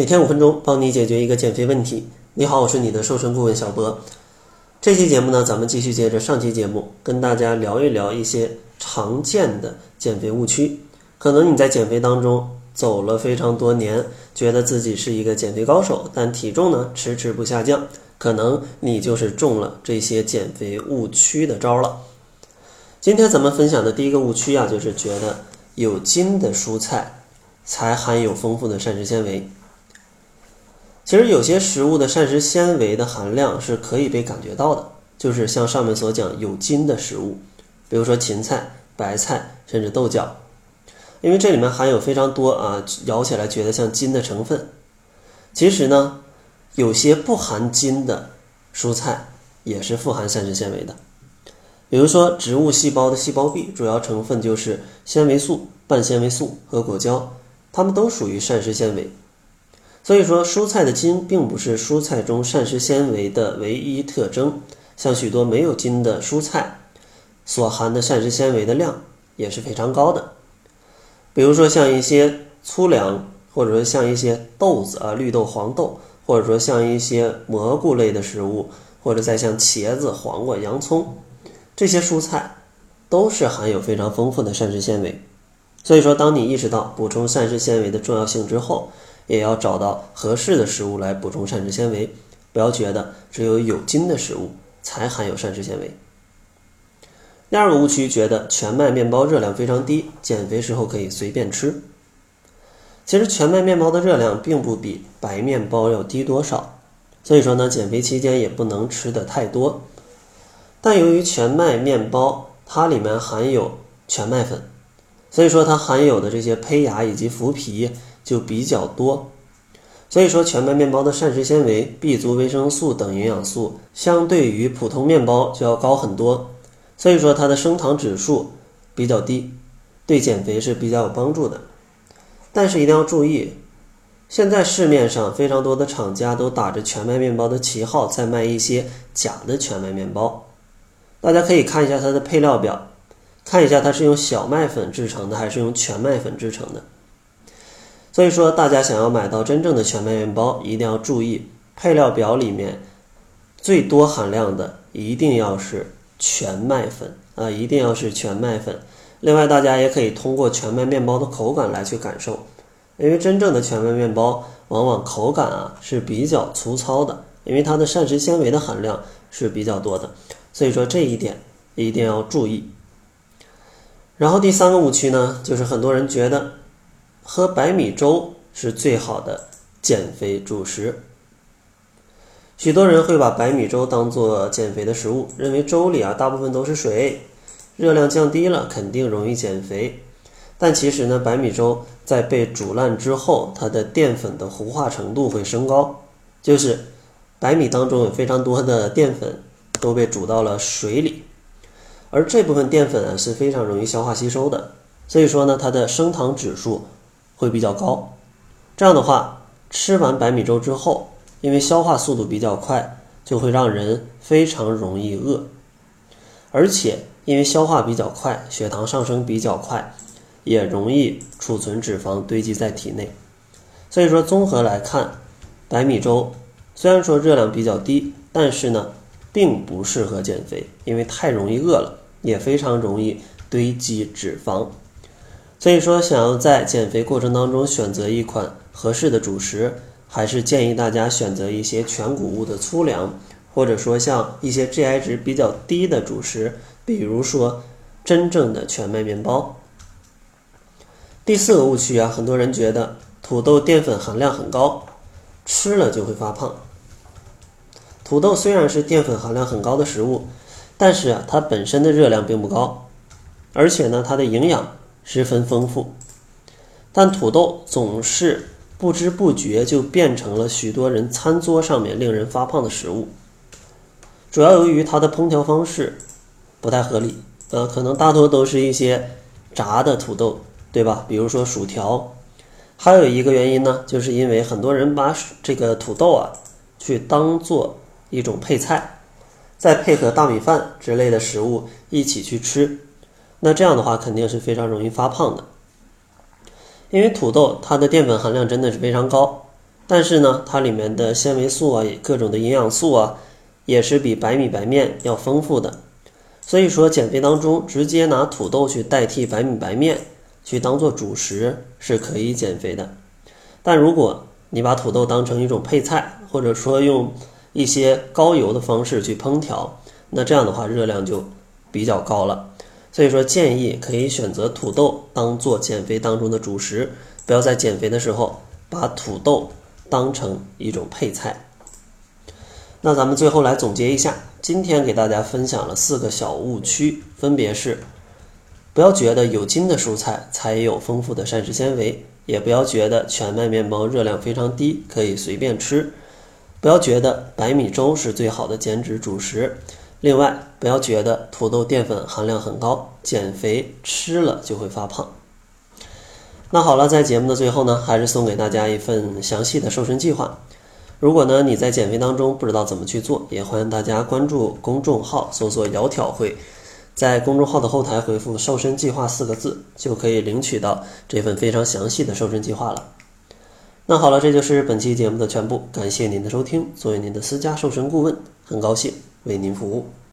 每天五分钟，帮你解决一个减肥问题。你好，我是你的瘦身顾问小博。这期节目呢，咱们继续接着上期节目，跟大家聊一聊一些常见的减肥误区。可能你在减肥当中走了非常多年，觉得自己是一个减肥高手，但体重呢迟迟不下降，可能你就是中了这些减肥误区的招了。今天咱们分享的第一个误区啊，就是觉得有筋的蔬菜才含有丰富的膳食纤维。其实有些食物的膳食纤维的含量是可以被感觉到的，就是像上面所讲有筋的食物，比如说芹菜、白菜，甚至豆角，因为这里面含有非常多啊，咬起来觉得像筋的成分。其实呢，有些不含筋的蔬菜也是富含膳食纤维的，比如说植物细胞的细胞壁，主要成分就是纤维素、半纤维素和果胶，它们都属于膳食纤维。所以说，蔬菜的筋并不是蔬菜中膳食纤维的唯一特征。像许多没有筋的蔬菜，所含的膳食纤维的量也是非常高的。比如说像一些粗粮，或者说像一些豆子啊，绿豆、黄豆，或者说像一些蘑菇类的食物，或者再像茄子、黄瓜、洋葱，这些蔬菜都是含有非常丰富的膳食纤维。所以说，当你意识到补充膳食纤维的重要性之后，也要找到合适的食物来补充膳食纤维，不要觉得只有有筋的食物才含有膳食纤维。第二个误区，觉得全麦面包热量非常低，减肥时候可以随便吃。其实全麦面包的热量并不比白面包要低多少，所以说呢，减肥期间也不能吃的太多。但由于全麦面包它里面含有全麦粉，所以说它含有的这些胚芽以及麸皮。就比较多，所以说全麦面包的膳食纤维、B 族维生素等营养素相对于普通面包就要高很多，所以说它的升糖指数比较低，对减肥是比较有帮助的。但是一定要注意，现在市面上非常多的厂家都打着全麦面包的旗号在卖一些假的全麦面包，大家可以看一下它的配料表，看一下它是用小麦粉制成的还是用全麦粉制成的。所以说，大家想要买到真正的全麦面包，一定要注意配料表里面最多含量的一定要是全麦粉啊，一定要是全麦粉。另外，大家也可以通过全麦面包的口感来去感受，因为真正的全麦面包往往口感啊是比较粗糙的，因为它的膳食纤维的含量是比较多的。所以说这一点一定要注意。然后第三个误区呢，就是很多人觉得。喝白米粥是最好的减肥主食。许多人会把白米粥当做减肥的食物，认为粥里啊大部分都是水，热量降低了，肯定容易减肥。但其实呢，白米粥在被煮烂之后，它的淀粉的糊化程度会升高，就是白米当中有非常多的淀粉都被煮到了水里，而这部分淀粉啊是非常容易消化吸收的，所以说呢，它的升糖指数。会比较高，这样的话，吃完白米粥之后，因为消化速度比较快，就会让人非常容易饿，而且因为消化比较快，血糖上升比较快，也容易储存脂肪堆积在体内。所以说，综合来看，白米粥虽然说热量比较低，但是呢，并不适合减肥，因为太容易饿了，也非常容易堆积脂肪。所以说，想要在减肥过程当中选择一款合适的主食，还是建议大家选择一些全谷物的粗粮，或者说像一些 GI 值比较低的主食，比如说真正的全麦面包。第四个误区啊，很多人觉得土豆淀粉含量很高，吃了就会发胖。土豆虽然是淀粉含量很高的食物，但是啊，它本身的热量并不高，而且呢，它的营养。十分丰富，但土豆总是不知不觉就变成了许多人餐桌上面令人发胖的食物。主要由于它的烹调方式不太合理，呃，可能大多都是一些炸的土豆，对吧？比如说薯条。还有一个原因呢，就是因为很多人把这个土豆啊去当做一种配菜，再配合大米饭之类的食物一起去吃。那这样的话肯定是非常容易发胖的，因为土豆它的淀粉含量真的是非常高，但是呢，它里面的纤维素啊，各种的营养素啊，也是比白米白面要丰富的。所以说，减肥当中直接拿土豆去代替白米白面，去当做主食是可以减肥的。但如果你把土豆当成一种配菜，或者说用一些高油的方式去烹调，那这样的话热量就比较高了。所以说，建议可以选择土豆当做减肥当中的主食，不要在减肥的时候把土豆当成一种配菜。那咱们最后来总结一下，今天给大家分享了四个小误区，分别是：不要觉得有筋的蔬菜才有丰富的膳食纤维，也不要觉得全麦面包热量非常低，可以随便吃；不要觉得白米粥是最好的减脂主食；另外，不要觉得土豆淀粉含量很高，减肥吃了就会发胖。那好了，在节目的最后呢，还是送给大家一份详细的瘦身计划。如果呢你在减肥当中不知道怎么去做，也欢迎大家关注公众号，搜索“窈窕会”，在公众号的后台回复“瘦身计划”四个字，就可以领取到这份非常详细的瘦身计划了。那好了，这就是本期节目的全部，感谢您的收听。作为您的私家瘦身顾问，很高兴为您服务。